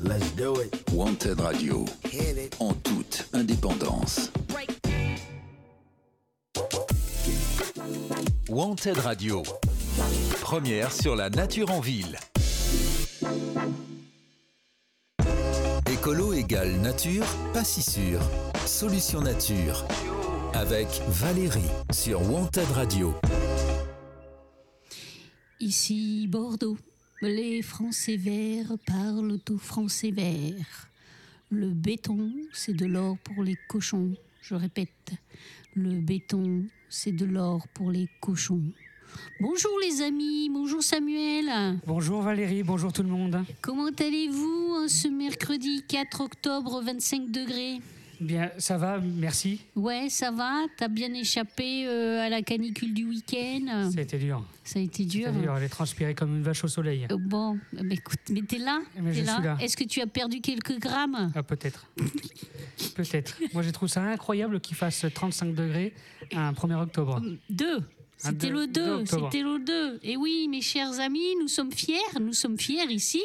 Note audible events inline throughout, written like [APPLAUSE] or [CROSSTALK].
Let's do it. Wanted Radio, en toute indépendance. Wanted Radio, première sur la nature en ville. Écolo égale nature, pas si sûr. Solution nature. Avec Valérie sur Wanted Radio. Ici Bordeaux, les Français verts parlent au français vert. Le béton, c'est de l'or pour les cochons. Je répète, le béton, c'est de l'or pour les cochons. Bonjour les amis, bonjour Samuel. Bonjour Valérie, bonjour tout le monde. Comment allez-vous hein, ce mercredi 4 octobre 25 degrés? Bien, ça va, merci. Ouais, ça va T'as bien échappé euh, à la canicule du week-end? Ça a été dur. Ça a été dur. Dur, elle est transpirée comme une vache au soleil. Euh, Bon, eh ben, écoute, mais t'es là, Mais T'es je suis là. Est-ce que tu as perdu quelques grammes? Ah, peut-être. peut-être. Moi, j'ai trouvé ça incroyable qu'il fasse 35 degrés un 1er octobre. Deux? Un C'était le 2, 2 octobre. c'était le 2. Et oui, mes chers amis, nous sommes fiers, nous sommes fiers ici,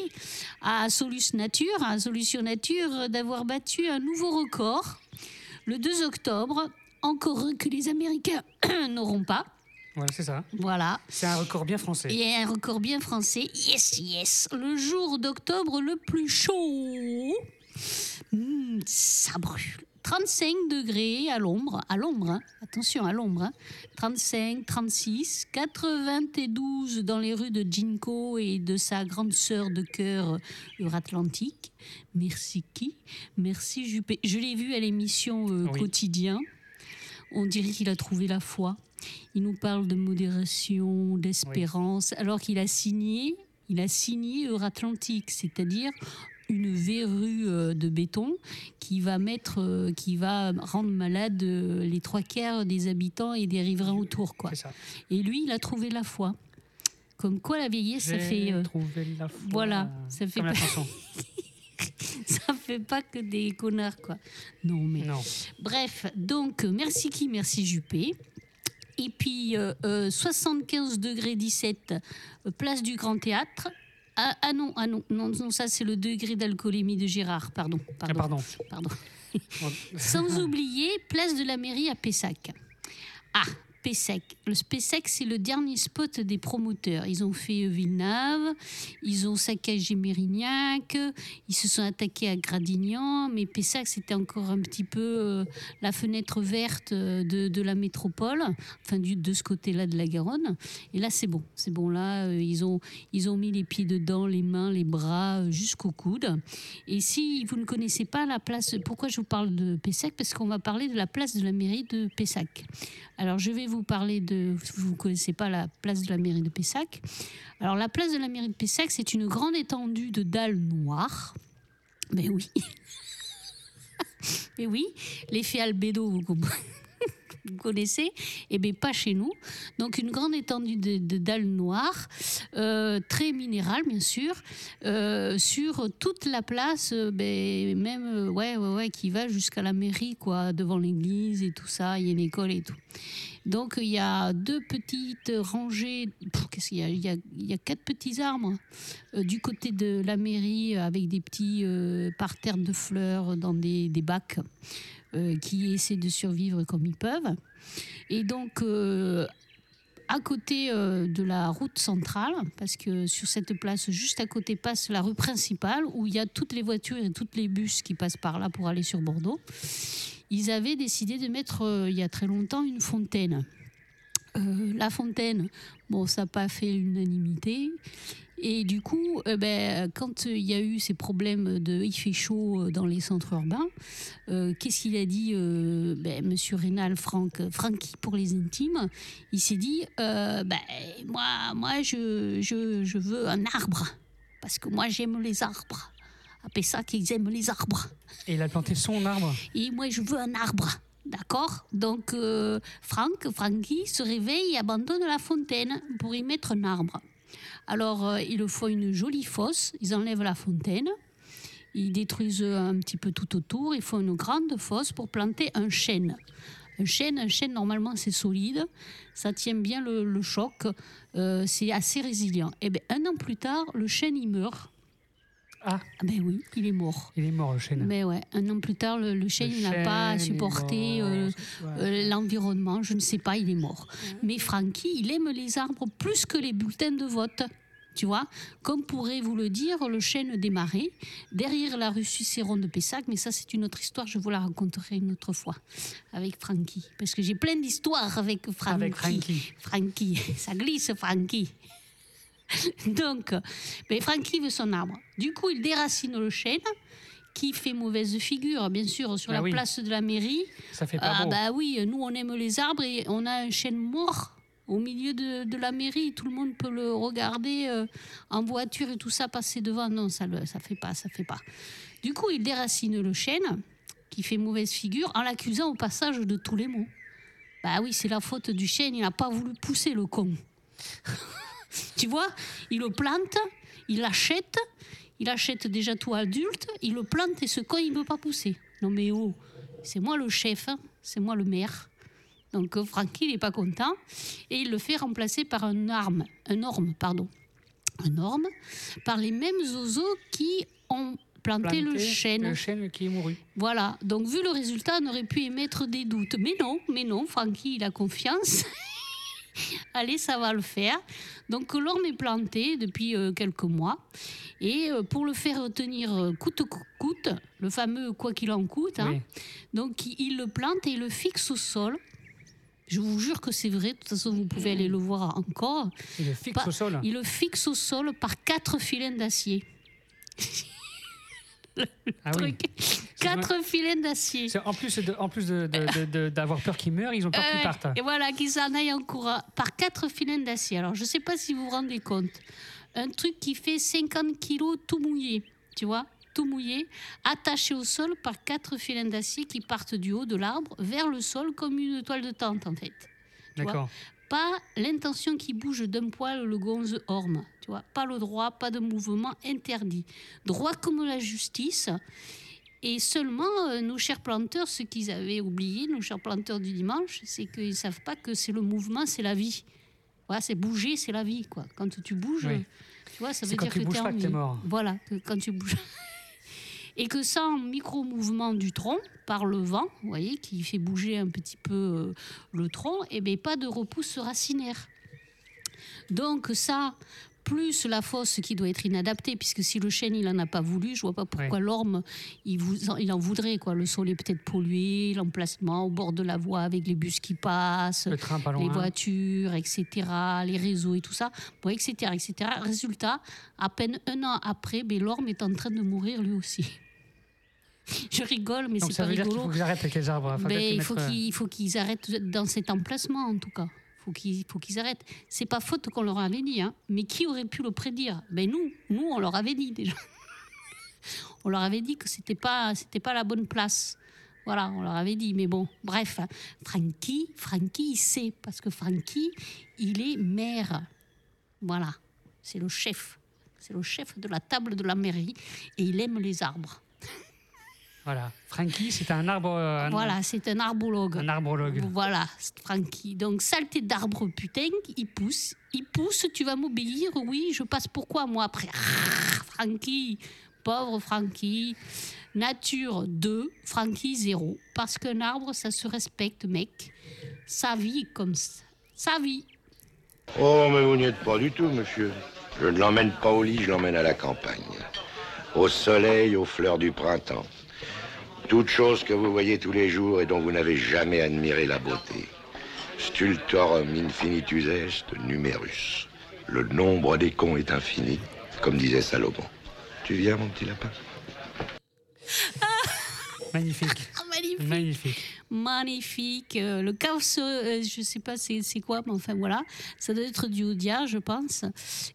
à Solus Nature, à Solution Nature, d'avoir battu un nouveau record, le 2 octobre, encore un que les Américains [CLEARS THROAT] n'auront pas. Voilà, c'est ça. Voilà. C'est un record bien français. Et un record bien français. Yes, yes. Le jour d'octobre le plus chaud. Hmm, ça brûle. 35 degrés à l'ombre, à l'ombre, hein. attention à l'ombre, hein. 35, 36, 92 dans les rues de Jinko et de sa grande sœur de cœur Euratlantique. Merci qui? Merci Juppé. Je l'ai vu à l'émission euh, Oui. Quotidien. On dirait qu'il a trouvé la foi. Il nous parle de modération, d'espérance, alors qu'il a signé, il a signé Euratlantique, c'est-à-dire une verrue euh, de béton qui va mettre, euh, qui va rendre malade euh, les trois quarts des habitants et des riverains autour, quoi. Et lui, il a trouvé la foi. Comme quoi, la vieillesse, ça fait, euh, trouvé la foi. voilà, ça fait Comme la pas- chanson. [LAUGHS] ça fait pas que des connards, quoi. Non, mais Non. Bref, donc merci qui, merci Juppé. Et puis euh, euh, 75 degrés 17, euh, place du Grand Théâtre. Ah, ah non, ah non, non, non, ça c'est le degré d'alcoolémie de Gérard, pardon. Ah, Pardon. pardon. [LAUGHS] Sans oublier, place de la mairie à Pessac. Ah, Pessac. Le Pessac, c'est le dernier spot des promoteurs. Ils ont fait Villeneuve, ils ont saccagé Mérignac, ils se sont attaqués à Gradignan, mais Pessac, c'était encore un petit peu euh, la fenêtre verte euh, de, la métropole, enfin de ce côté-là de la Garonne. Et là, c'est bon. C'est bon, là, euh, ils, ont, ils ont mis les pieds dedans, les mains, les bras, jusqu'au coude. Et si vous ne connaissez pas la place, pourquoi je vous parle de Pessac Parce qu'on va parler de la place de la mairie de Pessac. Alors je vais vous parler de, vous ne connaissez pas la place de la mairie de Pessac. Alors la place de la mairie de Pessac, c'est une grande étendue de dalles noires. Mais oui. Mais [LAUGHS] oui, l'effet albédo, vous comprenez vous [LAUGHS] connaissez Eh bien, pas chez nous. Donc, une grande étendue de, dalles noires, euh, très minérale, bien sûr, euh, sur toute la place, euh, ben, même, ouais, ouais, ouais, qui va jusqu'à la mairie, quoi, devant l'église et tout ça. Il y a une école et tout. Donc, il y a deux petites rangées. Qu'est-ce qu'il y a? Il y a, quatre petits arbres du côté de la mairie avec des petits parterres de fleurs dans des, des bacs euh, qui essaient de survivre comme ils peuvent. Et donc, euh, à côté euh, de la route centrale, parce que sur cette place, juste à côté, passe la rue principale où il y a toutes les voitures et toutes les bus qui passent par là pour aller sur Bordeaux. Ils avaient décidé de mettre, il y a très longtemps, une fontaine. La fontaine, bon, ça n'a pas fait l'unanimité. Et du coup, euh, ben, quand il y a eu ces problèmes de il fait chaud dans les centres urbains, euh, qu'est-ce qu'il a dit, euh, ben, Monsieur Rénal, Franck, Francky pour les intimes? Il s'est dit, euh, ben, moi, moi je, je, je veux un arbre, parce que moi j'aime les arbres. Appelez ça qu'ils aiment les arbres. Et il a planté son arbre. Et moi, je veux un arbre. D'accord? Donc, euh, Franck, Francky se réveille et abandonne la fontaine pour y mettre un arbre. Alors, euh, il faut une jolie fosse. Ils enlèvent la fontaine. Ils détruisent un petit peu tout autour. Il faut une grande fosse pour planter un chêne. Un chêne, normalement c'est solide, ça tient bien le, choc, euh, c'est assez résilient. Et bien un an plus tard, le chêne il meurt Ah, Ah ben oui, il est mort. il est mort le chêne. Mais ouais, un an plus tard, le, le chêne n'a pas supporté euh, ouais. euh, l'environnement, je ne sais pas, il est mort. Mais Francky, il aime les arbres plus que les bulletins de vote. Tu vois, comme pourrait vous le dire le chêne des marais, derrière la rue Cicéron de Pessac, mais ça c'est une autre histoire, je vous la raconterai une autre fois avec Francky. Parce que j'ai plein d'histoires avec Francky. Avec Frankie. Francky, [LAUGHS] ça glisse Francky. [LAUGHS] Donc, ben, Francky veut son arbre. Du coup, il déracine le chêne, qui fait mauvaise figure, bien sûr, sur Ah la oui. place de la mairie. Ça fait pas Ah beau. bah oui, nous on aime les arbres et on a un chêne mort au milieu de, de la mairie. Tout le monde peut le regarder euh, en voiture et tout ça passer devant. Non, ça le, ça fait pas, ça fait pas. Du coup, il déracine le chêne qui fait mauvaise figure en l'accusant au passage de tous les maux. Bah oui, c'est la faute du chêne. Il n'a pas voulu pousser le con. [LAUGHS] tu vois, il le plante, il l'achète. Il achète déjà tout adulte, il le plante et ce con, il ne veut pas pousser. Non mais oh, c'est moi le chef, hein, c'est moi le maire. Donc euh, Francky, il n'est pas content et il le fait remplacer par un arme, un orme, pardon, un orme, par les mêmes oiseaux qui ont planté, le Planté, chêne. Le chêne qui est mouru. Voilà, donc vu le résultat, on aurait pu émettre des doutes. Mais non, mais non, Francky, il a confiance. [LAUGHS] [LAUGHS] Allez, ça va le faire. Donc l'orme est planté depuis euh, quelques mois. Et euh, pour le faire tenir euh, coûte que coûte, le fameux quoi qu'il en coûte, hein, Oui. donc il, le plante et il le fixe au sol. Je vous jure que c'est vrai, de toute façon vous pouvez aller le voir encore. Il le fixe au sol. Il le fixe au sol par quatre filets d'acier. [LAUGHS] Ah oui. Truc. Quatre filets d'acier. En plus de- en plus d'avoir peur qu'il meure, ils ont peur Euh, parte. Et voilà, qu'ils s'en aillent en courant par quatre filets d'acier. Alors, je ne sais pas si vous vous rendez compte. Un truc qui fait 50 kilos tout mouillé, tu vois, tout mouillé, attaché au sol par quatre filets d'acier qui partent du haut de l'arbre vers le sol comme une toile de tente, en fait. D'accord. Pas l'intention qui bouge d'un poil le gonze orme, tu vois. Pas le droit, pas de mouvement interdit. Droit comme la justice. Et seulement, euh, nos chers planteurs, ce qu'ils avaient oublié, nos chers planteurs du dimanche, c'est qu'ils ne savent pas que c'est le mouvement, c'est la vie. Voilà, c'est bouger, c'est la vie. Quoi. Quand tu bouges, Oui. tu vois, ça veut dire que tu es en vie. mort. Voilà, que quand tu bouges. [LAUGHS] Et que sans micro-mouvement du tronc, par le vent, vous voyez, qui fait bouger un petit peu euh, le tronc, et bien pas de repousse racinaire. Donc ça, plus la fosse qui doit être inadaptée, puisque si le chêne il en a pas voulu, je vois pas pourquoi l'orme il, vous en, il en voudrait quoi. Le sol est peut-être pollué, l'emplacement au bord de la voie avec les bus qui passent, Le train pas les voitures, etc., les réseaux et tout ça, bon, etc., etc. Résultat, à peine un an après, ben, l'orme est en train de mourir lui aussi. [LAUGHS] Je rigole, mais c'est pas dire rigolo. faut qu'ils arrêtent avec les arbres. Enfin, Ben, il faut qu'ils il faut qu'ils arrêtent dans cet emplacement, en tout cas. Faut qu'ils faut qu'ils arrêtent. C'est pas faute qu'on leur avait dit, hein. mais qui aurait pu le prédire? Ben nous, nous, on leur avait dit déjà. [LAUGHS] on leur avait dit que c'était pas, c'était pas la bonne place. Voilà, on leur avait dit. Mais bon, bref, hein. Frankie, Frankie, il sait parce que Frankie, il est maire. Voilà, c'est le chef. C'est le chef de la table de la mairie et il aime les arbres. Voilà. Frankie, c'est un arbre. euh, Un, Voilà, c'est un arbologue. Un arbrologue. Voilà, c'est Francky. Donc, saleté d'arbre, putain, il pousse. Il pousse, tu vas m'obéir, oui, je passe pourquoi, moi, après? Francky, pauvre Francky. Nature 2, Francky 0. Parce qu'un arbre, ça se respecte, mec. Sa vie comme ça. Sa vie. Oh, mais vous n'y êtes pas du tout, monsieur. Je ne l'emmène pas au lit, je l'emmène à la campagne. Au soleil, aux fleurs du printemps. Toutes choses que vous voyez tous les jours et dont vous n'avez jamais admiré la beauté. Stultorum infinitus est numerus. Le nombre des cons est infini, comme disait Salomon. Tu viens, mon petit lapin? Magnifique. Magnifique. Magnifique. magnifique. Euh, le chaos, euh, je sais pas c'est quoi, mais enfin voilà, ça doit être du Odia, je pense.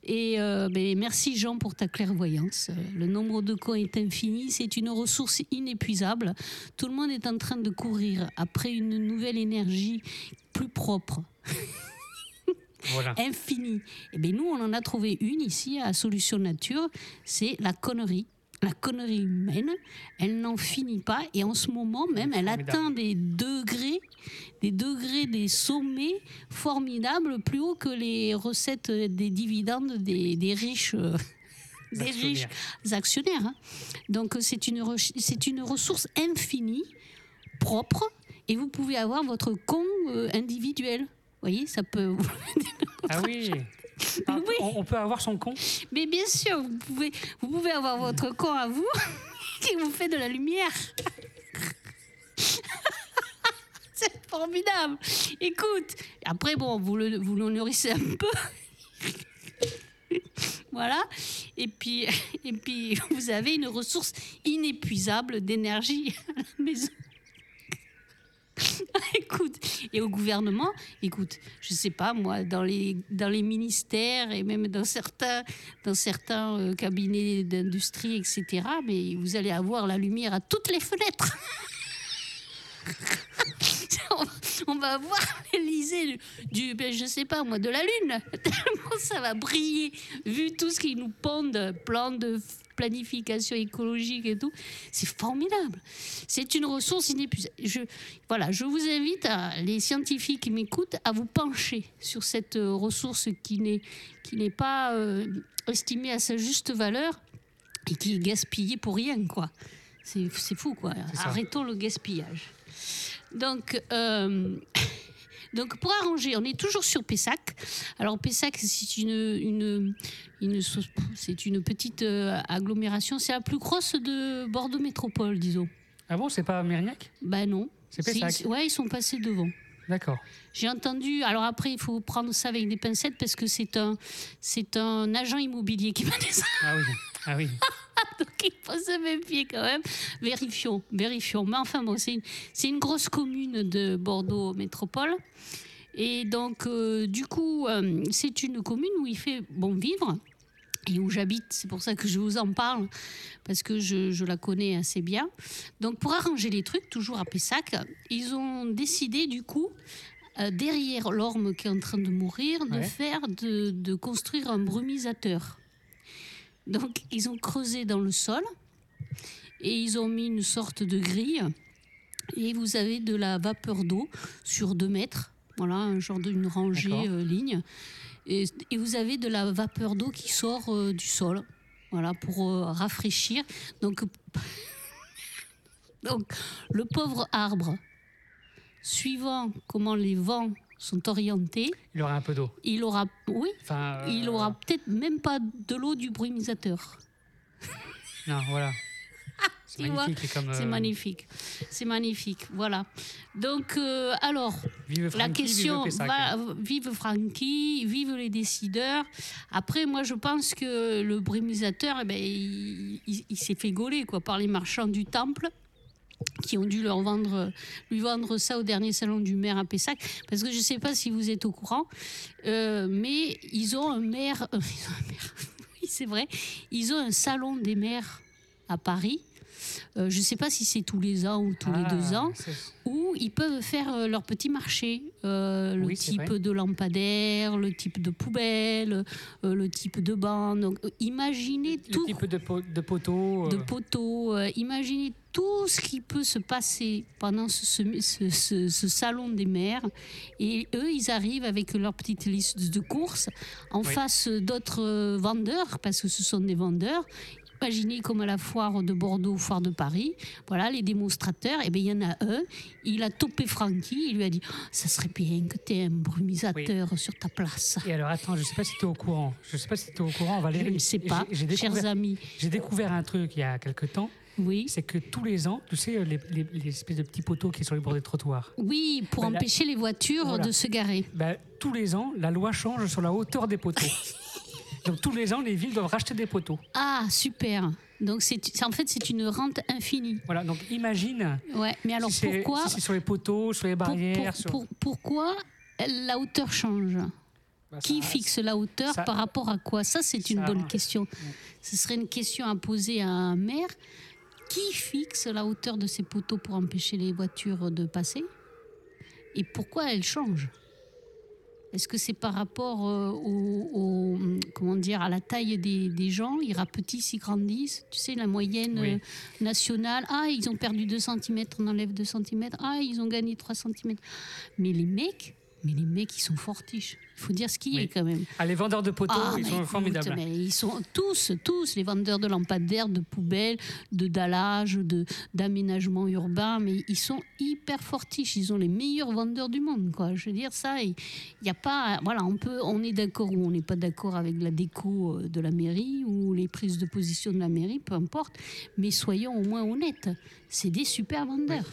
Et euh, ben, merci Jean pour ta clairvoyance. Le nombre de cons est infini, c'est une ressource inépuisable. Tout le monde est en train de courir après une nouvelle énergie plus propre, [LAUGHS] Voilà. infinie. Et bien nous, on en a trouvé une ici à Solution Nature, c'est la connerie. La connerie humaine, elle n'en finit pas et en ce moment même, elle Formidable. atteint des degrés, des degrés, des sommets formidables, plus haut que les recettes des dividendes des, des riches euh, [LAUGHS] des Actionnaires. riches actionnaires. hein. Donc euh, c'est une, c'est une ressource infinie, propre, et vous pouvez avoir votre con euh, individuel. Vous voyez, ça peut. [LAUGHS] Ah oui. Oui. On, on peut avoir son con Mais bien sûr, vous pouvez, vous pouvez avoir votre con à vous [LAUGHS] qui vous fait de la lumière. [LAUGHS] C'est formidable. Écoute, après, bon, vous le, vous le nourrissez un peu. [LAUGHS] Voilà. Et puis, et puis, vous avez une ressource inépuisable d'énergie à la maison. [LAUGHS] écoute, et au gouvernement, écoute, je sais pas moi, dans les, dans les ministères et même dans certains, dans certains euh, cabinets d'industrie, etc., mais vous allez avoir la lumière à toutes les fenêtres. [LAUGHS] on, va avoir l'Élysée du, ben, je sais pas moi, de la Lune. [LAUGHS] Tellement ça va briller, vu tout ce qu'ils nous pondent, plan de planification écologique et tout. C'est formidable. C'est une ressource inépuisable. Je, voilà, je vous invite, à, les scientifiques qui m'écoutent, à vous pencher sur cette euh, ressource qui n'est qui n'est pas euh, estimée à sa juste valeur et qui est gaspillée pour rien, quoi. C'est c'est fou, quoi. Arrêtons le gaspillage. Donc, euh, [LAUGHS] donc pour arranger, on est toujours sur Pessac. Alors Pessac, c'est une, une, c'est une petite euh, agglomération. C'est la plus grosse de Bordeaux Métropole, disons. Ah bon, c'est pas Mérignac? Ben non. C'est Pessac. Ouais, ils sont passés devant. D'accord. J'ai entendu. Alors après, il faut prendre ça avec des pincettes parce que c'est un, c'est un agent immobilier qui [LAUGHS] m'a dit ça. Ah oui. Ah oui. [LAUGHS] Donc il faut se méfier quand même. Vérifions, vérifions. Mais enfin bon, c'est une, grosse commune de Bordeaux Métropole. Et donc, euh, du coup, euh, c'est une commune où il fait bon vivre et où j'habite. C'est pour ça que je vous en parle, parce que je, je la connais assez bien. Donc, pour arranger les trucs, toujours à Pessac, ils ont décidé, du coup, euh, derrière l'orme qui est en train de mourir, de Ouais. faire, de, de construire un brumisateur. Donc, ils ont creusé dans le sol et ils ont mis une sorte de grille. Et vous avez de la vapeur d'eau sur deux mètres. Voilà, un genre d'une rangée euh, ligne. Et, et vous avez de la vapeur d'eau qui sort euh, du sol. Voilà, pour euh, rafraîchir. Donc, [LAUGHS] donc, le pauvre arbre, suivant comment les vents sont orientés, Il aura un peu d'eau. il aura, oui, Enfin. euh, il aura peut-être même pas de l'eau du brumisateur. Non, voilà. [LAUGHS] C'est magnifique. C'est euh, magnifique. C'est magnifique. Voilà. Donc, euh, alors, Vive la question, vive va- vive Francky, vive les décideurs. Après, moi, je pense que le brumisateur, eh ben, il, il- il s'est fait gauler quoi, par les marchands du temple qui ont dû leur vendre, lui vendre ça au dernier salon du maire à Pessac. Parce que je ne sais pas si vous êtes au courant, euh, mais euh, [LAUGHS] ils ont un maire, oui, c'est vrai. Ils ont un salon des maires à Paris. Euh, je ne sais pas si c'est tous les ans ou tous les Ah, deux ans où ils peuvent faire euh, leur petit marché, euh, le Oui, type de lampadaire, le type de poubelle, le type de banc. Donc, imaginez Le tout type de, po- de poteau. de imaginez tout ce qui peut se passer pendant ce, ce- ce- ce- ce salon des maires. Et eux, ils arrivent avec leur petite liste de courses en Oui. face d'autres vendeurs, parce que ce sont des vendeurs. Imaginez comme à la foire de Bordeaux, foire de Paris, voilà, les démonstrateurs, et bien il y en a un, il a topé Francky, il lui a dit Oh, Ça serait bien que tu aies un brumisateur sur ta place. Et alors, attends, je sais pas si tu es au courant. Je sais pas si tu es au courant, Je Valérie. ne sais pas, chers découvert, amis. j'ai découvert un truc il y a quelque temps. Oui. C'est que tous les ans, tu sais, les, les- les espèces de petits poteaux qui sont sur les bords des trottoirs. Oui, pour Voilà. empêcher les voitures Voilà. de se garer. Ben, tous les ans, la loi change sur la hauteur des poteaux. [LAUGHS] Donc tous les ans, les villes doivent racheter des poteaux. Ah, super. Donc, c'est en fait, c'est une rente infinie. Voilà, donc imagine Ouais, mais alors si pourquoi, si sur les poteaux, sur les barrières. pour- sur- pour- pourquoi la hauteur change? Bah, Qui fixe la hauteur ça- par rapport à quoi? Ça, c'est une ça- bonne question. Ce serait une question à poser à un maire. Qui fixe la hauteur de ces poteaux pour empêcher les voitures de passer? Et pourquoi elles changent Est-ce que c'est par rapport euh, au, au- comment dire, à la taille des, des gens? Ils rapetissent, ils grandissent. Tu sais, la moyenne Oui. euh, nationale. Ah, ils ont perdu 2 cm, on enlève 2 cm. Ah, ils ont gagné 3 cm. Mais les mecs, Mais les mecs, ils sont fortiches. Il faut dire ce qu'il y Oui. est quand même. Ah, les vendeurs de poteaux, Ah, ils sont écoute, formidables. mais ils sont tous, tous, les vendeurs de lampadaires, de poubelles, de dallage, de d'aménagement urbain, mais ils sont hyper fortiches. Ils ont les meilleurs vendeurs du monde, quoi. Je veux dire ça, il y a pas, voilà, on peut, on est d'accord ou on n'est pas d'accord avec la déco euh, de la mairie ou les prises de position de la mairie, peu importe. Mais soyons au moins honnêtes, c'est des super vendeurs.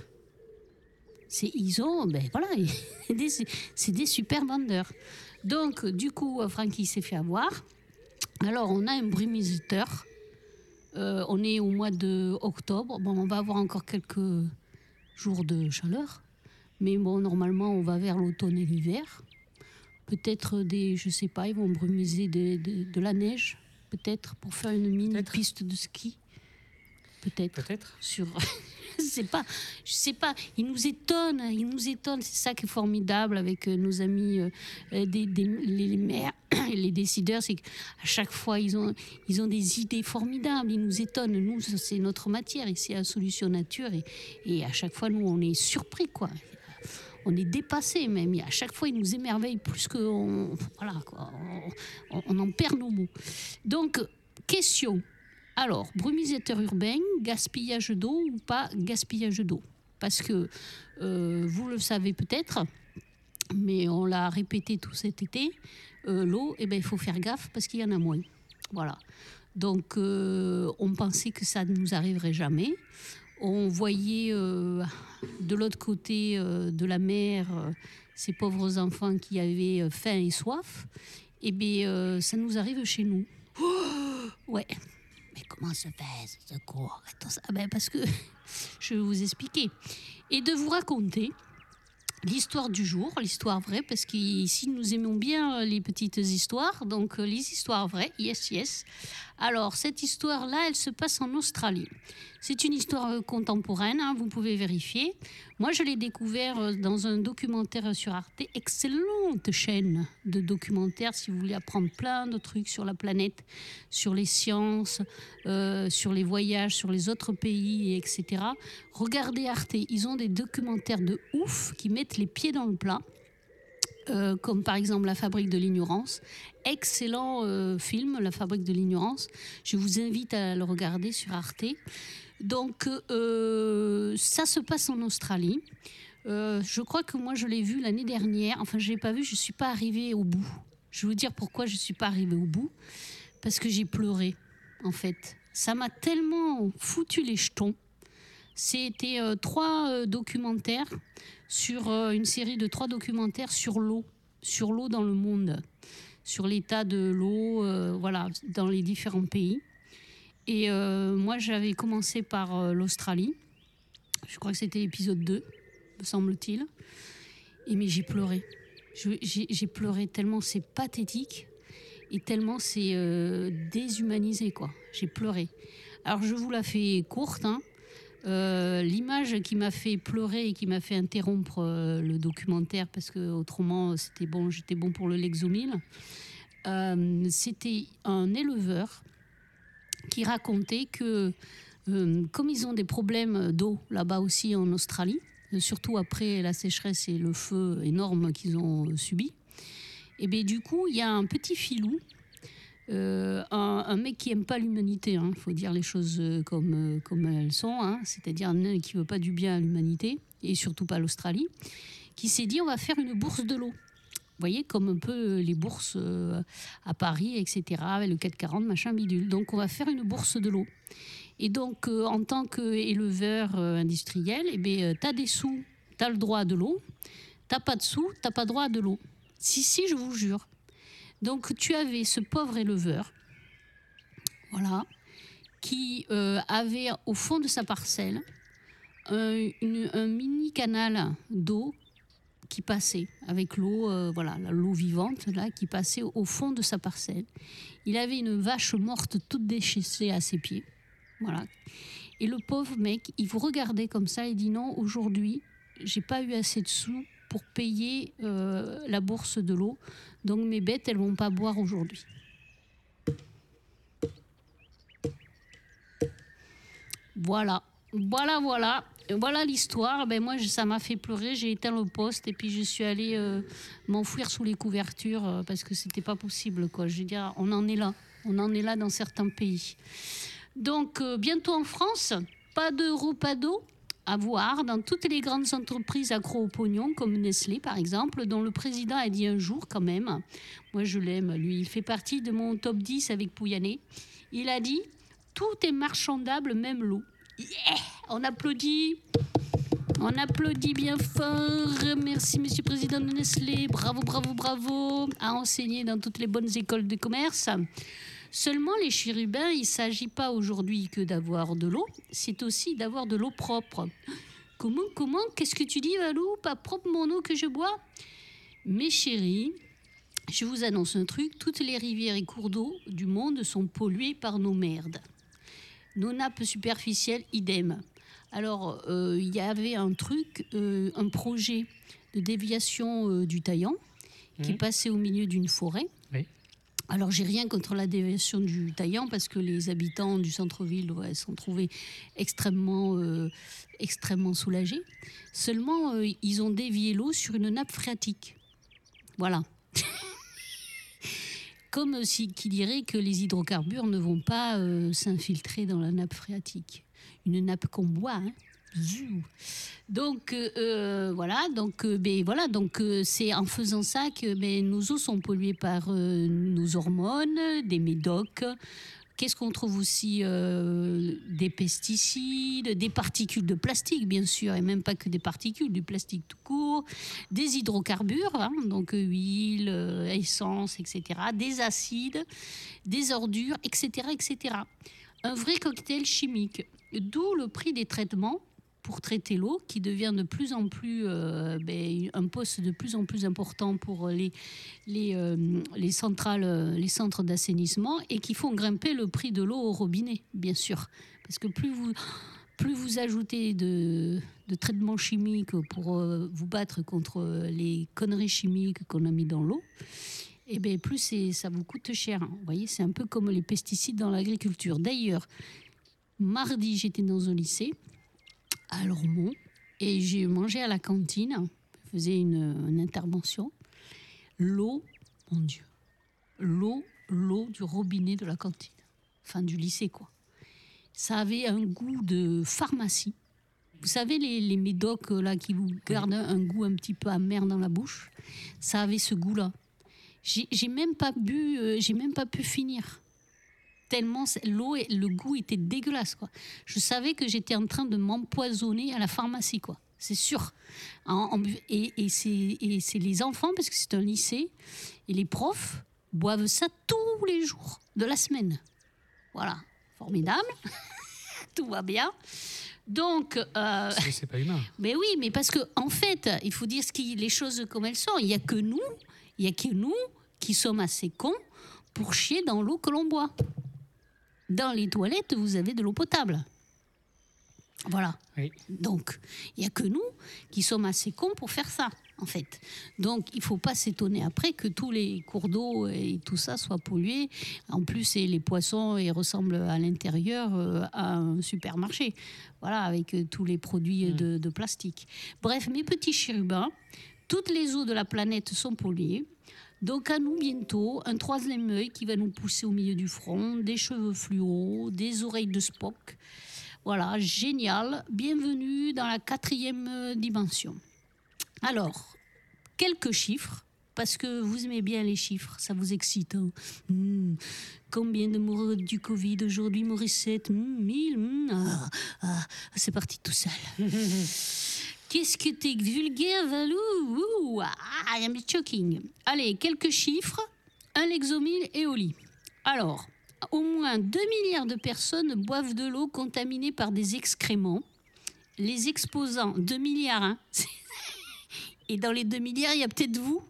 Ils ont, ben voilà, [LAUGHS] c'est des super vendeurs. Donc, du coup, euh, Francky s'est fait avoir. Alors, on a un brumisateur. Euh, on est au mois de octobre. Bon, on va avoir encore quelques jours de chaleur. Mais bon, normalement, on va vers l'automne et l'hiver. Peut-être des, je sais pas, ils vont brumiser de, de- de la neige, peut-être, pour faire une mini piste de ski. Peut-être Peut-être. sur [LAUGHS] [LAUGHS] sais pas je sais pas ils nous étonnent ils nous étonnent c'est ça qui est formidable avec euh, nos amis euh, euh, des, des- les, maires [COUGHS] les décideurs c'est qu'à chaque fois ils ont ils ont des idées formidables ils nous étonnent nous c'est notre matière ici à Solution Nature et, et à chaque fois nous on est surpris quoi on est dépassé même. À chaque fois, ils nous émerveillent plus que on, voilà quoi. On en perd nos mots. Donc, question. Alors, brumisateur urbain, gaspillage d'eau ou pas gaspillage d'eau? Parce que euh, vous le savez peut-être, mais on l'a répété tout cet été, euh, l'eau, eh ben, il faut faire gaffe parce qu'il y en a moins. Voilà. Donc, euh, on pensait que ça ne nous arriverait jamais. On voyait de l'autre côté de la mer ces pauvres enfants qui avaient faim et soif. Eh bien, ça nous arrive chez nous. ouais. Mais comment se fait ce tout ça ben Parce que [LAUGHS] je vais vous expliquer. Et de vous raconter l'histoire du jour, l'histoire vraie, parce qu'ici nous aimons bien euh, les petites histoires, donc euh, les histoires vraies, yes, yes. Alors, cette histoire-là, elle se passe en Australie. C'est une histoire euh, contemporaine, hein, vous pouvez vérifier. Moi, je l'ai découvert euh, dans un documentaire sur Arte, excellente chaîne de documentaires si vous voulez apprendre plein de trucs sur la planète, sur les sciences, euh, sur les voyages, sur les autres pays, et etc. Regardez Arte, ils ont des documentaires de ouf qui mettent les pieds dans le plat. Euh, comme par exemple La Fabrique de l'ignorance. Excellent euh, film, La Fabrique de l'ignorance. Je vous invite à le regarder sur Arte. Donc, euh, ça se passe en Australie. Je crois que moi, je l'ai vu l'année dernière. Enfin, je ne l'ai pas vu, je ne suis pas arrivée au bout. Je vais vous dire pourquoi je ne suis pas arrivée au bout. Parce que j'ai pleuré, en fait. Ça m'a tellement foutu les jetons. C'était euh, trois euh, documentaires sur euh, une série de trois documentaires sur l'eau, sur l'eau dans le monde, sur l'état de l'eau, voilà, dans les différents pays. Et moi, j'avais commencé par l'Australie. Je crois que c'était l'épisode 2, me semble-t-il. Et mais j'ai pleuré. J'ai pleuré tellement c'est pathétique et tellement c'est déshumanisé, quoi. J'ai pleuré. Alors, je vous la fais courte, hein. Euh, L'image qui m'a fait pleurer et qui m'a fait interrompre euh, le documentaire parce que autrement c'était bon, j'étais bon pour le Lexomil. Euh, c'était un éleveur qui racontait que comme ils ont des problèmes d'eau là-bas aussi en Australie, surtout après la sécheresse et le feu énorme qu'ils ont subi, et bien du coup il y a un petit filou euh, un, mec qui aime pas l'humanité, il faut dire les choses euh, comme, euh, comme elles sont, hein, c'est-à-dire un qui veut pas du bien à l'humanité, et surtout pas l'Australie, qui s'est dit on va faire une bourse de l'eau. Vous voyez, comme un peu les bourses à Paris, etc., avec le 440, machin bidule. Donc on va faire une bourse de l'eau. Et donc, en tant qu'éleveur industriel, eh ben, tu as des sous, tu as le droit à de l'eau. T'as pas de sous, t'as pas droit à de l'eau. Si, si, je vous jure. Donc tu avais ce pauvre éleveur, voilà, qui euh, avait au fond de sa parcelle un, mini canal d'eau qui passait avec l'eau, euh, voilà, l'eau vivante là, qui passait au, fond de sa parcelle. Il avait une vache morte toute déchaissée à ses pieds, voilà. Et le pauvre mec, il vous regardait comme ça et dit non, aujourd'hui, j'ai pas eu assez de sous pour payer euh, la bourse de l'eau. Donc mes bêtes, elles vont pas boire aujourd'hui. Voilà, voilà, voilà. voilà l'histoire. Ben moi, ça m'a fait pleurer. J'ai éteint le poste et puis je suis allée euh, m'enfouir sous les couvertures euh, parce que c'était pas possible. Quoi. Je veux dire, on en est là. On en est là dans certains pays. Donc, euh, bientôt en France, pas d'euro, pas d'eau? À voir dans toutes les grandes entreprises accro au pognon, comme Nestlé par exemple, dont le président a dit un jour quand même, moi je l'aime, lui, il fait partie de mon top 10 avec Pouyanné, il a dit, tout est marchandable, même l'eau. On applaudit. On applaudit bien fort. Merci, Monsieur le Président de Nestlé. Bravo, bravo, bravo. À enseigner dans toutes les bonnes écoles de commerce. Seulement, les chérubins, il ne s'agit pas aujourd'hui que d'avoir de l'eau, c'est aussi d'avoir de l'eau propre. Comment, comment Qu'est-ce que tu dis, Valou? Pas propre mon eau que je bois? Mes chéris, je vous annonce un truc toutes les rivières et cours d'eau du monde sont pollués par nos merdes. Nos nappes superficielles, idem. Alors, euh, il y avait un truc, euh, un projet de déviation euh, du Taillan qui Mhm. passait au milieu d'une forêt. Oui. Alors, j'ai rien contre la déviation du Taillan parce que les habitants du centre-ville ouais, sont trouvés extrêmement, euh, extrêmement soulagés. Seulement, euh, ils ont dévié l'eau sur une nappe phréatique. Voilà. [LAUGHS] Comme si qui dirait que les hydrocarbures ne vont pas euh, s'infiltrer dans la nappe phréatique. Une nappe qu'on boit. hein. Donc euh, euh, voilà, donc euh, ben, voilà, donc c'est en faisant ça que ben, nos eaux sont polluées par nos hormones, des médocs. Qu'est-ce qu'on trouve aussi Des pesticides, des particules de plastique, bien sûr, et même pas que des particules, du plastique tout court, des hydrocarbures, hein, donc huile, essence, etc., des acides, des ordures, etc., etc. Un vrai cocktail chimique. D'où le prix des traitements pour traiter l'eau, qui devient de plus en plus euh, ben, un poste de plus en plus important pour les, les, euh, les centrales, euh, les centres d'assainissement, et qui font grimper le prix de l'eau au robinet, bien sûr. Parce que plus vous, plus vous ajoutez de, de traitements chimiques pour vous battre contre les conneries chimiques qu'on a mis dans l'eau, et bien plus ça vous coûte cher. Vous voyez, c'est un peu comme les pesticides dans l'agriculture. D'ailleurs, mardi, j'étais dans un lycée à Lormont et j'ai mangé à la cantine. Je faisais une, une intervention. L'eau, mon Dieu, l'eau, l'eau du robinet de la cantine, enfin du lycée quoi. Ça avait un goût de pharmacie. Vous savez les, les médocs là qui vous gardent un goût un petit peu amer dans la bouche. Ça avait ce goût-là. J'ai j'ai même pas bu, euh, j'ai même pas pu finir. Tellement l'eau, et le goût était dégueulasse quoi. Je savais que j'étais en train de m'empoisonner à la pharmacie quoi. C'est sûr. En- en bu- et et c'est les enfants parce que c'est un lycée et les profs boivent ça tous les jours de la semaine. Voilà, formidable. [LAUGHS] Tout va bien. Donc, euh, C'est pas humain. [LAUGHS] mais oui, mais parce que en fait, il faut dire ce qui, les choses comme elles sont. Il n'y a que nous, il y a que nous qui sommes assez cons pour chier dans l'eau que l'on boit. Dans les toilettes, vous avez de l'eau potable. Voilà. Oui. Donc, il n'y a que nous qui sommes assez cons pour faire ça, en fait. Donc, il ne faut pas s'étonner après que tous les cours d'eau et tout ça soient pollués. En plus, et les poissons ils ressemblent à l'intérieur euh, à un supermarché. Voilà, avec euh, tous les produits de, de plastique. Bref, mes petits chérubins, toutes les eaux de la planète sont polluées. Donc à nous bientôt, un troisième œil qui va nous pousser au milieu du front, des cheveux fluo, des oreilles de Spock. Voilà, génial. Bienvenue dans la quatrième euh, dimension. Alors, quelques chiffres, parce que vous aimez bien les chiffres, ça vous excite. hein. Hmm, Combien de morts du Covid aujourd'hui, Morissette? Hmm, 1000 hmm, ah, ah, C'est parti tout seul. [LAUGHS] Qu'est-ce que t'es vulgaire, Valou? Ouh, ah, I'm choking. Allez, quelques chiffres. Un lexomile et au lit. Alors, au moins 2 milliards de personnes boivent de l'eau contaminée par des excréments. Les exposants, 2 milliards, hein. [LAUGHS] Et dans les 2 milliards, il y a peut-être vous.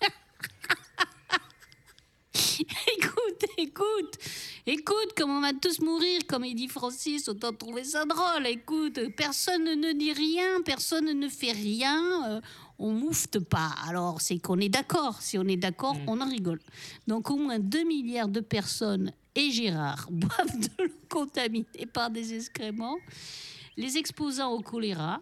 [LAUGHS] écoute, écoute, écoute, comme on va tous mourir, comme il dit Francis, autant trouver ça drôle. Écoute, personne ne dit rien, personne ne fait rien, euh, on moufte pas. Alors, c'est qu'on est d'accord. Si on est d'accord, on en rigole. Donc, au moins 2 milliards de personnes et Gérard [LAUGHS] boivent de l'eau contaminée par des excréments. les exposant au choléra,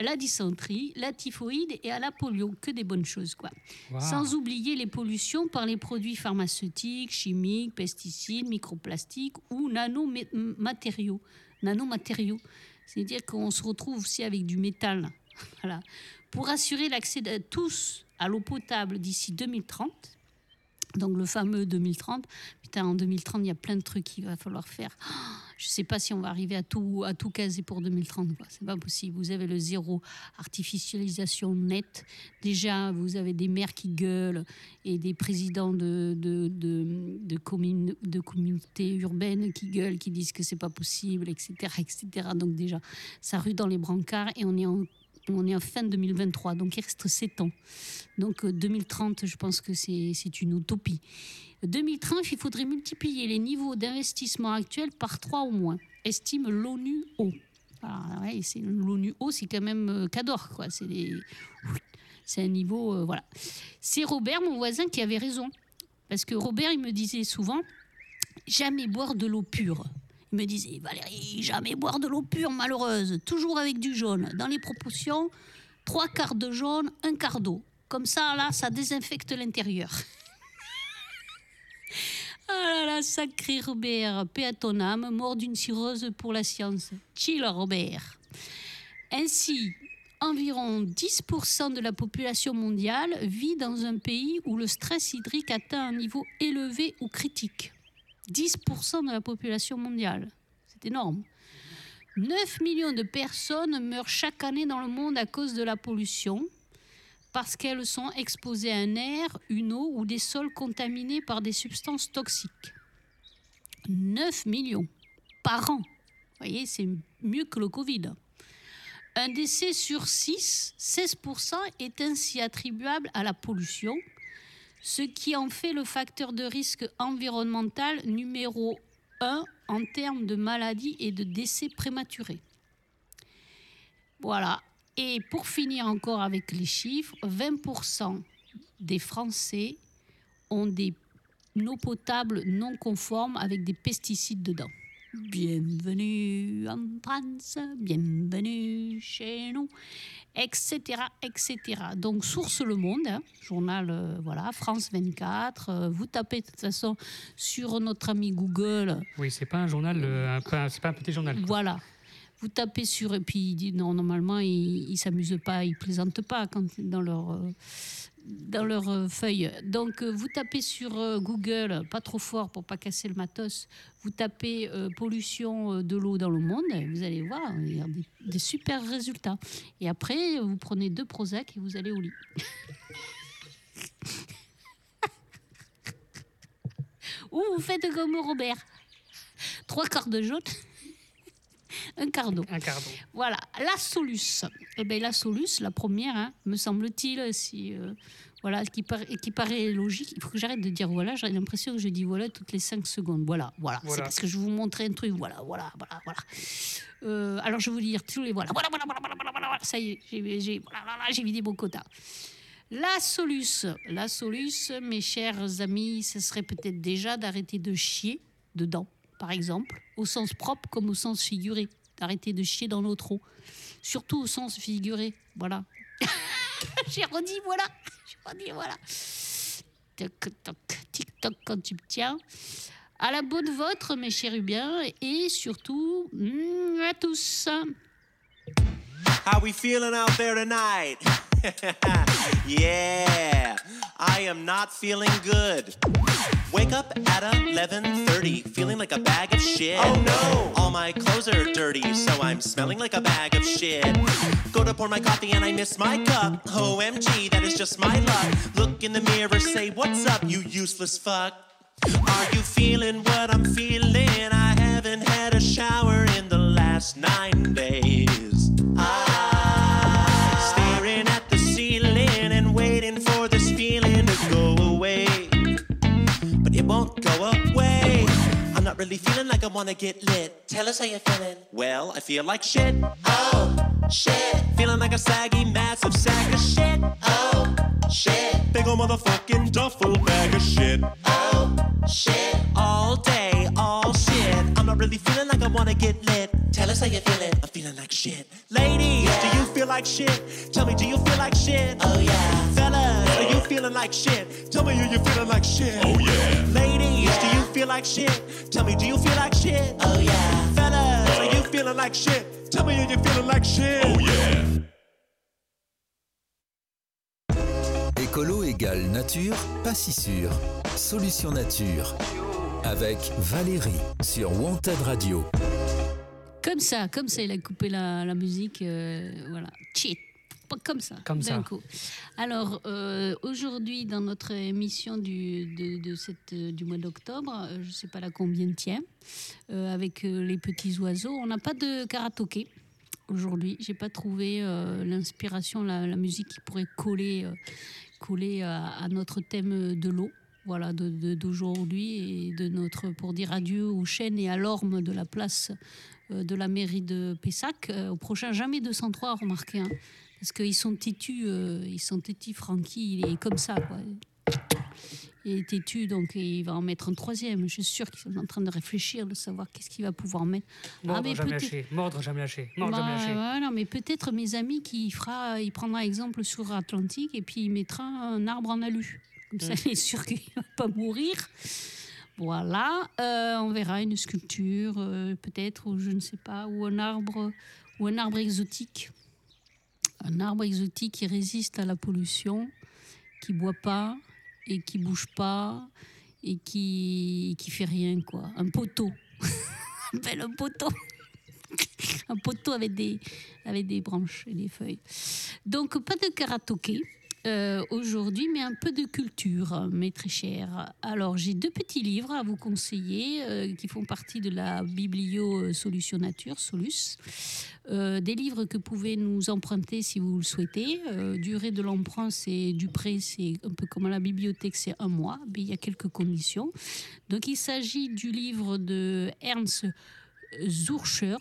la dysenterie, la typhoïde et à la polio. Que des bonnes choses, quoi. Wow. Sans oublier les pollutions par les produits pharmaceutiques, chimiques, pesticides, microplastiques ou nanomatériaux. Nanomatériaux. C'est-à-dire qu'on se retrouve aussi avec du métal. [LAUGHS] Voilà. Pour assurer l'accès de tous à l'eau potable d'ici 2030, donc le fameux 2030, putain, en 2030, il y a plein de trucs qu'il va falloir faire. Oh, je ne sais pas si on va arriver à tout, à tout caser pour 2030. quoi. C'est pas possible. Vous avez le zéro artificialisation nette. Déjà, vous avez des maires qui gueulent et des présidents de, de, de, de, de communautés urbaines qui gueulent, qui disent que c'est pas possible, etc., etc. Donc déjà, ça rue dans les brancards et on est en, on est en fin 2023. Donc il reste 7 ans. Donc euh, 2030, je pense que c'est une utopie. 2030, il faudrait multiplier les niveaux d'investissement actuels par 3 au moins, estime l'ONU-O. Alors, ouais, c'est- L'ONU-O, c'est quand même euh, Cador, quoi. C'est des- un niveau, euh, voilà. C'est Robert, mon voisin, qui avait raison. Parce que Robert, il me disait souvent, jamais boire de l'eau pure. Il me disait, Valérie, jamais boire de l'eau pure malheureuse, toujours avec du jaune, dans les proportions, trois quarts de jaune, un quart d'eau. Comme ça, là, ça désinfecte l'intérieur. [LAUGHS] Ah là là, sacré Robert, paix mort d'une cirrhose pour la science. Chill, Robert. Ainsi, environ 10% de la population mondiale vit dans un pays où le stress hydrique atteint un niveau élevé ou critique. 10% de la population mondiale. C'est énorme. 9 millions de personnes meurent chaque année dans le monde à cause de la pollution parce qu'elles sont exposées à un air, une eau ou des sols contaminés par des substances toxiques. 9 millions par an. Vous voyez, c'est mieux que le Covid. Un décès sur 6, 16%, est ainsi attribuable à la pollution, ce qui en fait le facteur de risque environnemental numéro 1 en termes de maladies et de décès prématurés. Voilà. Et pour finir encore avec les chiffres, 20% des Français ont des eaux potables non conformes avec des pesticides dedans. Bienvenue en France, bienvenue chez nous, etc., etc. Donc, Source Le Monde, hein, journal, euh, voilà, France 24, euh, vous tapez de toute façon sur notre ami Google, Oui, c'est pas un journal, euh, un- pas- c'est pas un petit journal. quoi. voilà. Vous tapez sur et puis il dit non normalement ils, ils s'amusent pas, ils plaisantent pas quand dans leur euh, dans leur euh, feuille. Donc euh, vous tapez sur euh, Google, pas trop fort pour pas casser le matos. Vous tapez pollution de l'eau dans le monde, vous allez voir il y a des, des super résultats. Et après vous prenez deux Prozac et vous allez au lit. [LAUGHS] Ou vous faites comme Robert, trois quarts de jaune, un d'eau. Un d'eau. Voilà, la Solus. Eh bien, la Solus, la première, hein, me semble-t-il, si, euh, voilà, qui, par- qui paraît logique. Il faut que j'arrête de dire voilà, j'ai l'impression que je dis voilà toutes les 5 secondes. Voilà, voilà. C'est Voilà. parce que je vais vous montrer un truc. Voilà, voilà, voilà, voilà. Euh, alors, je vais vous dire tous les voilà. Voilà, voilà, voilà, voilà, voilà, voilà. Ça y est, j'ai, voilà, vidé mon quota. La Solus. La Solus, mes chers amis, ce serait peut-être déjà d'arrêter de chier dedans, par exemple, au sens propre comme au sens figuré. D'arrêter de chier dans notre eau. Surtout au sens figuré. Voilà. [LAUGHS] J'ai redit voilà. J'ai redit voilà. Toc, toc, tic-toc quand tu me tiens. À la bonne vôtre, mes chérubins, et surtout mm, à tous. How we feeling out there tonight? [LAUGHS] yeah, I am not feeling good. Wake up at 11:30, feeling like a bag of shit. Oh no! All my clothes are dirty, so I'm smelling like a bag of shit. Go to pour my coffee and I miss my cup. OMG, that is just my luck. Look in the mirror, say what's up, you useless fuck. Are you feeling what I'm feeling? I haven't had a shower in the last nine days. Really feeling like I wanna get lit. Tell us how you're feeling. Well, I feel like shit. Oh, shit. Feeling like a saggy, massive sack of shit. Oh, shit. Big ol' motherfucking duffel bag of shit. Oh, shit. All day, all shit. I'm not really feeling like I wanna get lit. Tell us how you're feeling. I'm feeling like shit. Ladies, do you feel like shit? Tell me, do you feel like shit? Oh yeah. Feeling like shit? Tell me, are you feeling like shit? Oh yeah. Ladies, do you feel like shit? Tell me, do you feel like shit? Oh yeah. Fellas, are you feeling like shit? Tell me, are you feeling like shit? Oh yeah. Écolo égale nature, pas si sûr. Solution nature. Avec Valérie sur Wanted Radio. Comme ça, comme ça, il a coupé la, la musique. euh, voilà. Cheat. Comme ça. Comme d'un ça. coup. Alors, euh, aujourd'hui, dans notre émission du, de, de cette, euh, du mois d'octobre, euh, je ne sais pas la combien tiens, avec euh, les petits oiseaux, on n'a pas de karaoké. Aujourd'hui, j'ai pas trouvé euh, l'inspiration, la, la musique qui pourrait coller, euh, coller à, à notre thème de l'eau. Voilà, de- de- d'aujourd'hui et de notre pour dire adieu aux chênes et à l'orme de la place euh, de la mairie de Pessac. Au prochain, jamais 203, remarquez. Hein, parce qu'ils sont têtus, euh, ils sont têtus, Francky, il est comme ça, quoi. Il est têtu, donc il va en mettre un troisième. Je suis sûre qu'ils sont en train de réfléchir, de savoir qu'est-ce qu'il va pouvoir mettre. Mordre, Ah, mais jamais lâché. Mordre, jamais lâché. Mordre, Bah, jamais mais peut-être mes amis qui fera, il prendra exemple sur Atlantique et puis il mettra un arbre en alu. Comme ça, [LAUGHS] il est sûr qu'il va pas mourir. Voilà, euh, on verra une sculpture, euh, peut-être, ou je ne sais pas, ou un arbre, ou un arbre exotique. Un arbre exotique qui résiste à la pollution, qui boit pas et qui bouge pas et qui qui fait rien quoi. Un poteau, appelle [LAUGHS] un poteau [LAUGHS] un poteau avec des, avec des branches et des feuilles. Donc, pas de karaoké euh, aujourd'hui, mais un peu de culture, mes très chers. Alors, j'ai deux petits livres à vous conseiller euh, qui font partie de la biblio euh, Solution Nature, Solus. Des livres que vous pouvez nous emprunter si vous le souhaitez. Durée de l'emprunt, c'est du prêt, c'est un peu comme à la bibliothèque, c'est un mois, mais il y a quelques conditions. Donc, il s'agit du livre de Ernst Zurcher,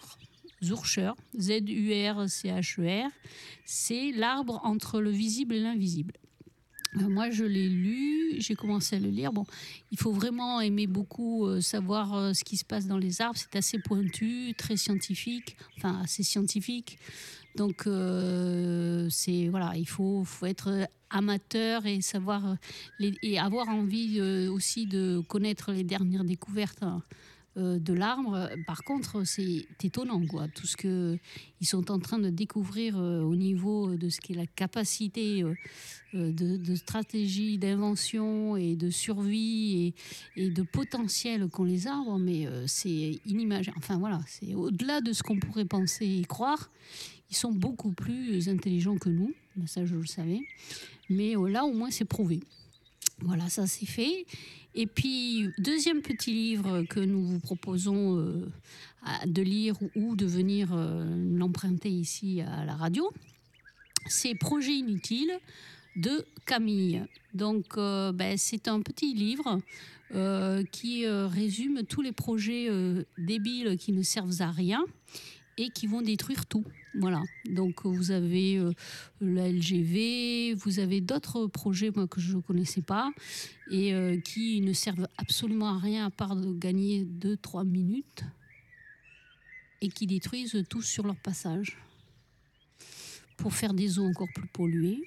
Zurcher, Z-U-R-C-H-E-R, E c'est l'arbre entre le visible et l'invisible. Euh, Moi, je l'ai lu, j'ai commencé à le lire. Bon, il faut vraiment aimer beaucoup euh, savoir euh, ce qui se passe dans les arbres. C'est assez pointu, très scientifique, enfin assez scientifique. Donc, c'est voilà, il faut, faut être amateur et savoir et avoir envie aussi de connaître les dernières découvertes. hein, euh, de l'arbre. Par contre, c'est étonnant, quoi, tout ce que ils sont en train de découvrir euh, au niveau de ce qui est la capacité euh, de, stratégie, d'invention et de survie et, de potentiel qu'ont les arbres. Mais c'est inimaginable. Enfin voilà, c'est au-delà de ce qu'on pourrait penser et croire. Ils sont beaucoup plus intelligents que nous. Ben, Ça, je le savais. Mais là, au moins, c'est prouvé. Voilà, ça c'est fait. Et puis, deuxième petit livre que nous vous proposons euh, de lire ou, de venir euh, l'emprunter ici à la radio, c'est Projet inutile de Camille. Donc, euh, ben, c'est un petit livre qui résume tous les projets débiles qui ne servent à rien et qui vont détruire tout. Voilà. Donc vous avez euh, la LGV, vous avez d'autres projets que je ne connaissais pas et euh, qui ne servent absolument à rien à part de gagner 2-3 minutes et qui détruisent tout sur leur passage pour faire des eaux encore plus polluées,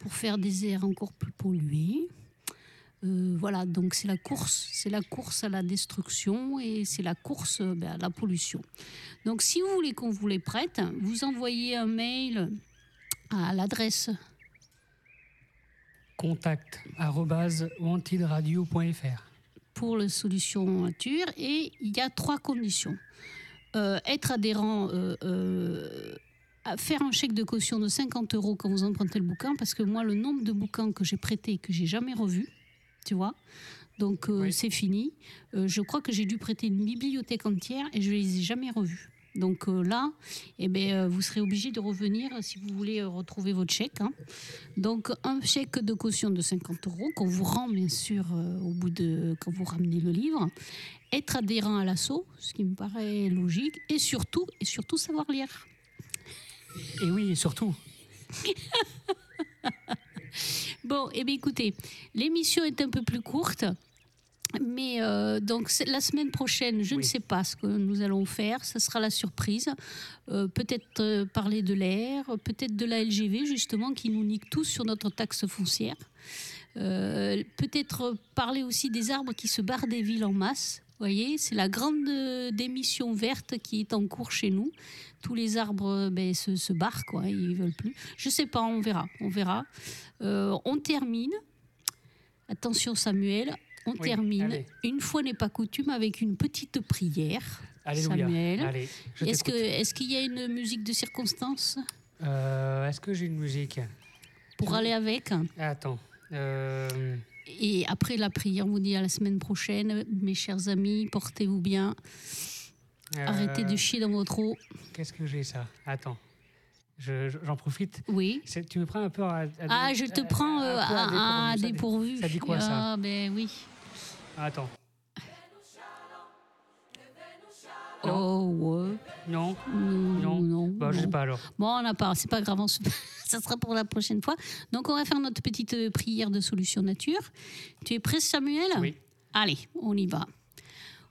pour faire des airs encore plus pollués. Euh, voilà, donc c'est la course, c'est la course à la destruction et c'est la course euh, ben, à la pollution. Donc si vous voulez qu'on vous les prête, vous envoyez un mail à l'adresse Contact arobase wantedradio.fr. pour la solution nature et il y a trois conditions. Euh, être adhérent, euh, à faire un chèque de caution de 50 euros quand vous empruntez le bouquin, parce que moi, le nombre de bouquins que j'ai prêtés que j'ai jamais revus, tu vois, donc euh, Oui. c'est fini. Euh, je crois que j'ai dû prêter une bibliothèque entière et je les ai jamais revus. Donc euh, là, eh ben, vous serez obligé de revenir si vous voulez retrouver votre chèque. hein. Donc un chèque de caution de 50 euros qu'on vous rend bien sûr au bout de quand vous ramenez le livre. Être adhérent à l'assaut, ce qui me paraît logique, et surtout et surtout savoir lire. Et oui, et surtout, [LAUGHS] Bon, eh bien écoutez, l'émission est un peu plus courte. Mais euh, donc la semaine prochaine, je ne sais pas ce que nous allons faire. Ce sera la surprise. Euh, peut-être euh, parler de l'air, peut-être de la LGV justement qui nous nique tous sur notre taxe foncière. Peut-être parler aussi des arbres qui se barrent des villes en masse. Vous voyez, c'est la grande euh, démission verte qui est en cours chez nous. Tous les arbres euh, ben, se, se barrent, quoi. Ils veulent plus. Je sais pas, on verra. On verra. Euh, on termine. Attention Samuel, on Oui, termine. allez. Une fois n'est pas coutume avec une petite prière. Alléluia. Samuel. Allez, Est-ce que est-ce qu'il y a une musique de circonstance? Euh, Est-ce que j'ai une musique? Pour aller avec Attends. Euh, Et après la prière, on vous dit à la semaine prochaine, mes chers amis, portez-vous bien. Arrêtez de euh, chier dans votre eau. Qu'est-ce que j'ai ça? Attends. Je- je- J'en profite. Oui. Tu me prends un peu à. à- Ah, je te à- prends euh, à, à Ça dit- dépourvu. Ça dit quoi ça? Ah, ben oui. Attends. Oh, ouais. Non Non, Non. non. Bah, je sais non. pas alors. Bon, on n'a pas, c'est pas grave, on se- [LAUGHS] ça sera pour la prochaine fois. Donc, on va faire notre petite euh, prière de solution nature. Tu es prêt, Samuel? Oui. Allez, on y va.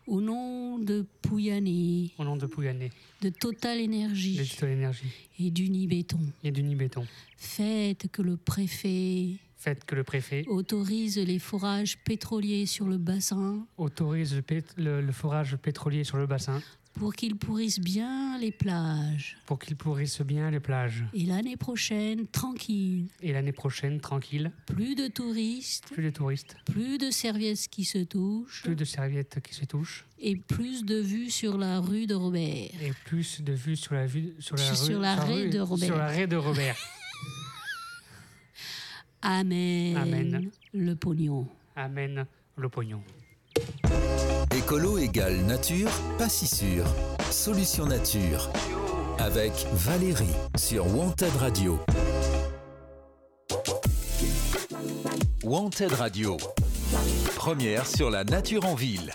Au nom de Pouyanné, Au nom de Pouyanné, de Total Énergie de Tito Énergie et d'Unibéton, et du Nibéton. faites que le préfet Faites que le préfet autorise les forages pétroliers sur le bassin autorise le, pét- le- le forage pétrolier sur le bassin pour qu'ils pourrissent bien les plages. pour qu'il pourrisse bien les plages. Et l'année prochaine, tranquille, Et l'année prochaine, tranquille, plus de touristes, plus de touristes, plus de serviettes qui se touchent plus de serviettes qui se touchent et plus de vues sur la rue de Robert. et plus de vues sur la vue sur la Sur rue la sur rue- de Robert. Sur la raie de Robert. [LAUGHS] Amen. Amen. Le pognon. Amen le pognon. Écolo égale nature, pas si sûr. Solution nature. Avec Valérie sur Wanted Radio. Wanted Radio. Première sur la nature en ville.